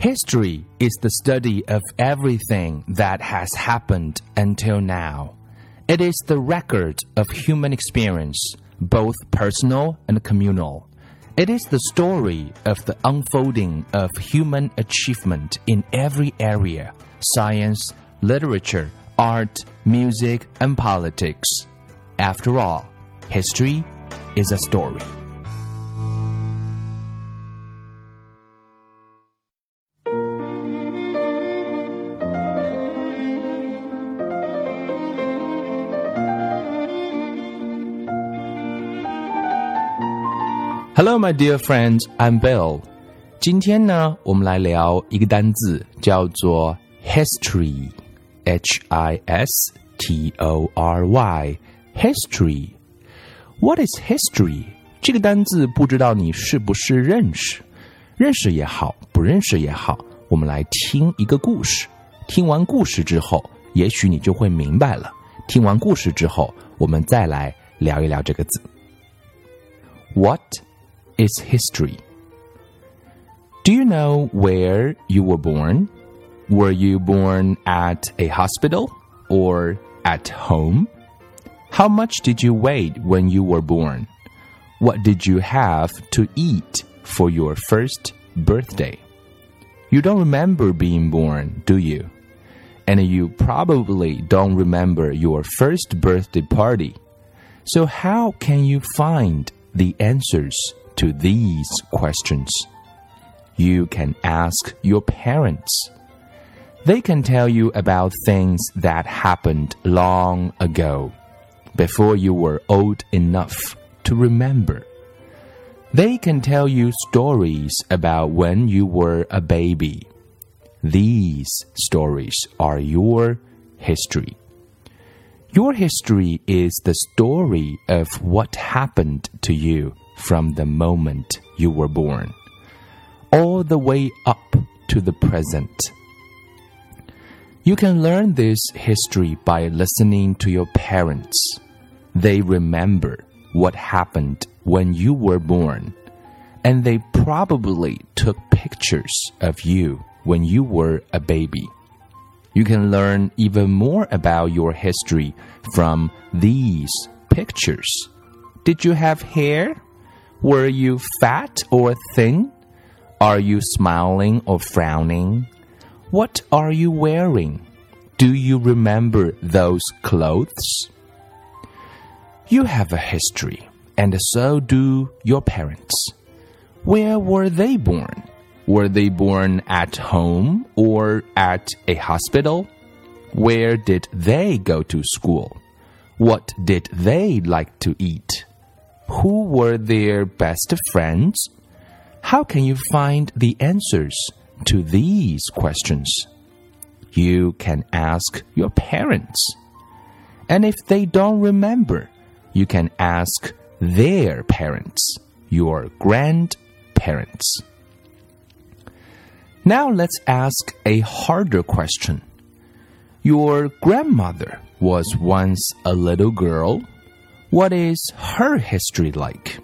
History is the study of everything that has happened until now. It is the record of human experience, both personal and communal. It is the story of the unfolding of human achievement in every area science, literature, art, music, and politics. After all, history is a story. Hello, my dear friends. I'm Bill. 今天呢，我们来聊一个单字，叫做 history。H I S T O R Y history。What is history？这个单字不知道你是不是认识？认识也好，不认识也好，我们来听一个故事。听完故事之后，也许你就会明白了。听完故事之后，我们再来聊一聊这个字。What Is history? Do you know where you were born? Were you born at a hospital or at home? How much did you weigh when you were born? What did you have to eat for your first birthday? You don't remember being born, do you? And you probably don't remember your first birthday party. So, how can you find the answers to these questions. You can ask your parents. They can tell you about things that happened long ago, before you were old enough to remember. They can tell you stories about when you were a baby. These stories are your history. Your history is the story of what happened to you from the moment you were born, all the way up to the present. You can learn this history by listening to your parents. They remember what happened when you were born, and they probably took pictures of you when you were a baby. You can learn even more about your history from these pictures. Did you have hair? Were you fat or thin? Are you smiling or frowning? What are you wearing? Do you remember those clothes? You have a history, and so do your parents. Where were they born? Were they born at home or at a hospital? Where did they go to school? What did they like to eat? Who were their best friends? How can you find the answers to these questions? You can ask your parents. And if they don't remember, you can ask their parents, your grandparents. Now let's ask a harder question. Your grandmother was once a little girl what is her history like?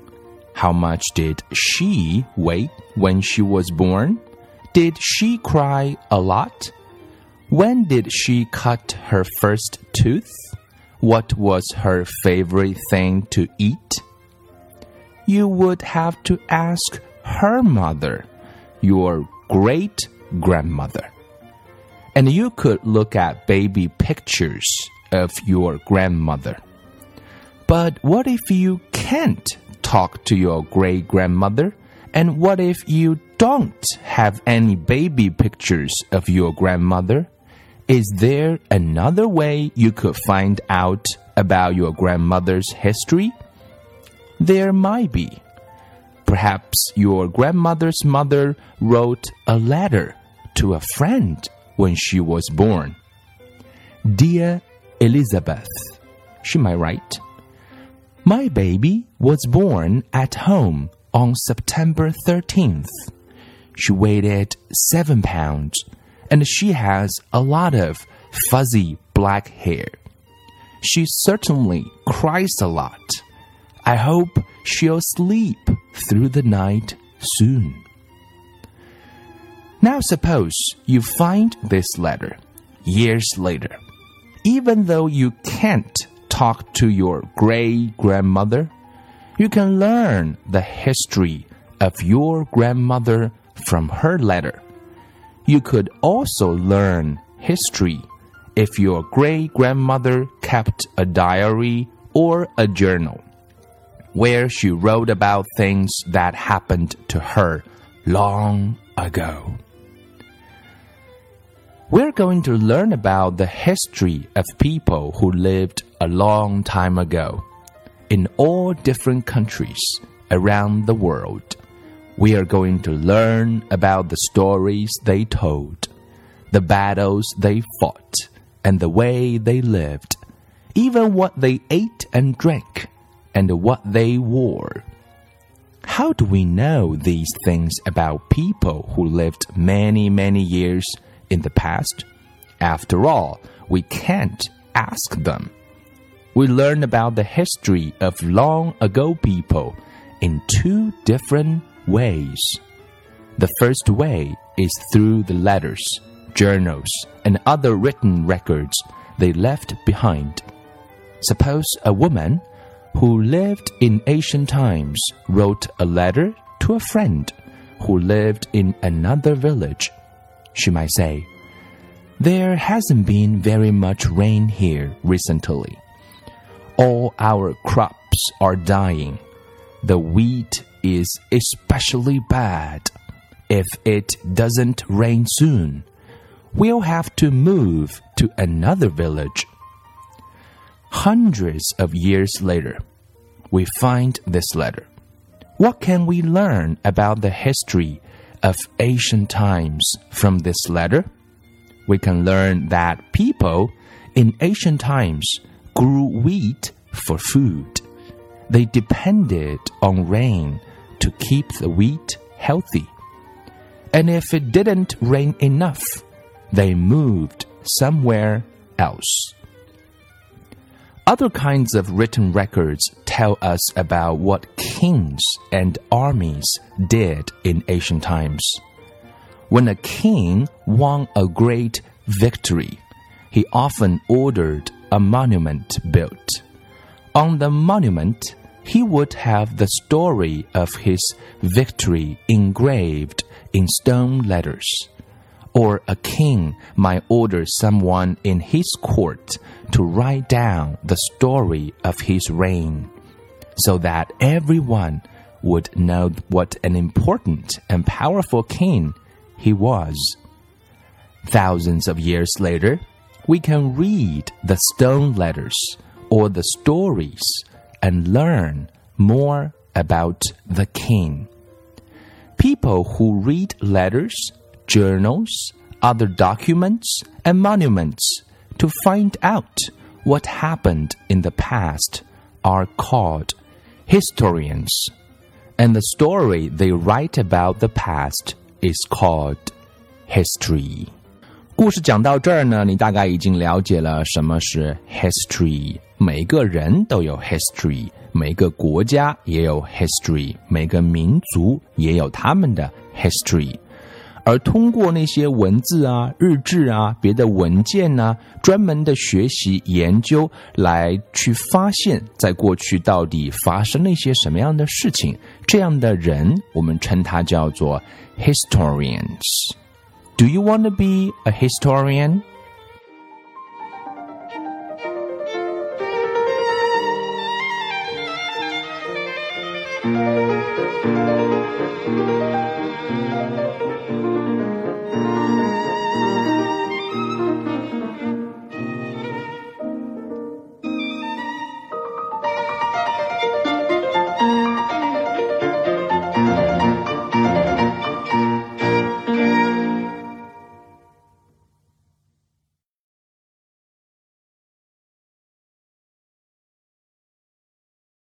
How much did she weigh when she was born? Did she cry a lot? When did she cut her first tooth? What was her favorite thing to eat? You would have to ask her mother, your great grandmother. And you could look at baby pictures of your grandmother. But what if you can't talk to your great grandmother? And what if you don't have any baby pictures of your grandmother? Is there another way you could find out about your grandmother's history? There might be. Perhaps your grandmother's mother wrote a letter to a friend when she was born. Dear Elizabeth, she might write, my baby was born at home on September 13th. She weighed 7 pounds and she has a lot of fuzzy black hair. She certainly cries a lot. I hope she'll sleep through the night soon. Now, suppose you find this letter years later. Even though you can't talk to your great grandmother, you can learn the history of your grandmother from her letter. You could also learn history if your great grandmother kept a diary or a journal where she wrote about things that happened to her long ago. We're going to learn about the history of people who lived a long time ago in all different countries around the world. We are going to learn about the stories they told, the battles they fought, and the way they lived, even what they ate and drank, and what they wore. How do we know these things about people who lived many, many years in the past? After all, we can't ask them. We learn about the history of long ago people in two different ways. The first way is through the letters, journals, and other written records they left behind. Suppose a woman who lived in ancient times wrote a letter to a friend who lived in another village. She might say, There hasn't been very much rain here recently. All our crops are dying. The wheat is especially bad. If it doesn't rain soon, we'll have to move to another village Hundreds of years later, we find this letter. What can we learn about the history of ancient times from this letter? We can learn that people in ancient times grew wheat for food. They depended on rain to keep the wheat healthy. And if it didn't rain enough, they moved somewhere else. Other kinds of written records tell us about what kings and armies did in ancient times. When a king won a great victory, he often ordered a monument built. On the monument, he would have the story of his victory engraved in stone letters or a king might order someone in his court to write down the story of his reign, so that everyone would know what an important and powerful king he was. Thousands of years later, we can read the stone letters or the stories and learn more about the king. People who read letters journals, other documents, and monuments to find out what happened in the past are called historians. And the story they write about the past is called history. 故事讲到这儿呢，你大概已经了解了什么是 history。每个人都有 history，每个国家也有 history，每个民族也有他们的 history。而通过那些文字啊、日志啊、别的文件呢，专门的学习研究来去发现，在过去到底发生了一些什么样的事情，这样的人我们称他叫做 historians。Do you want to be a historian?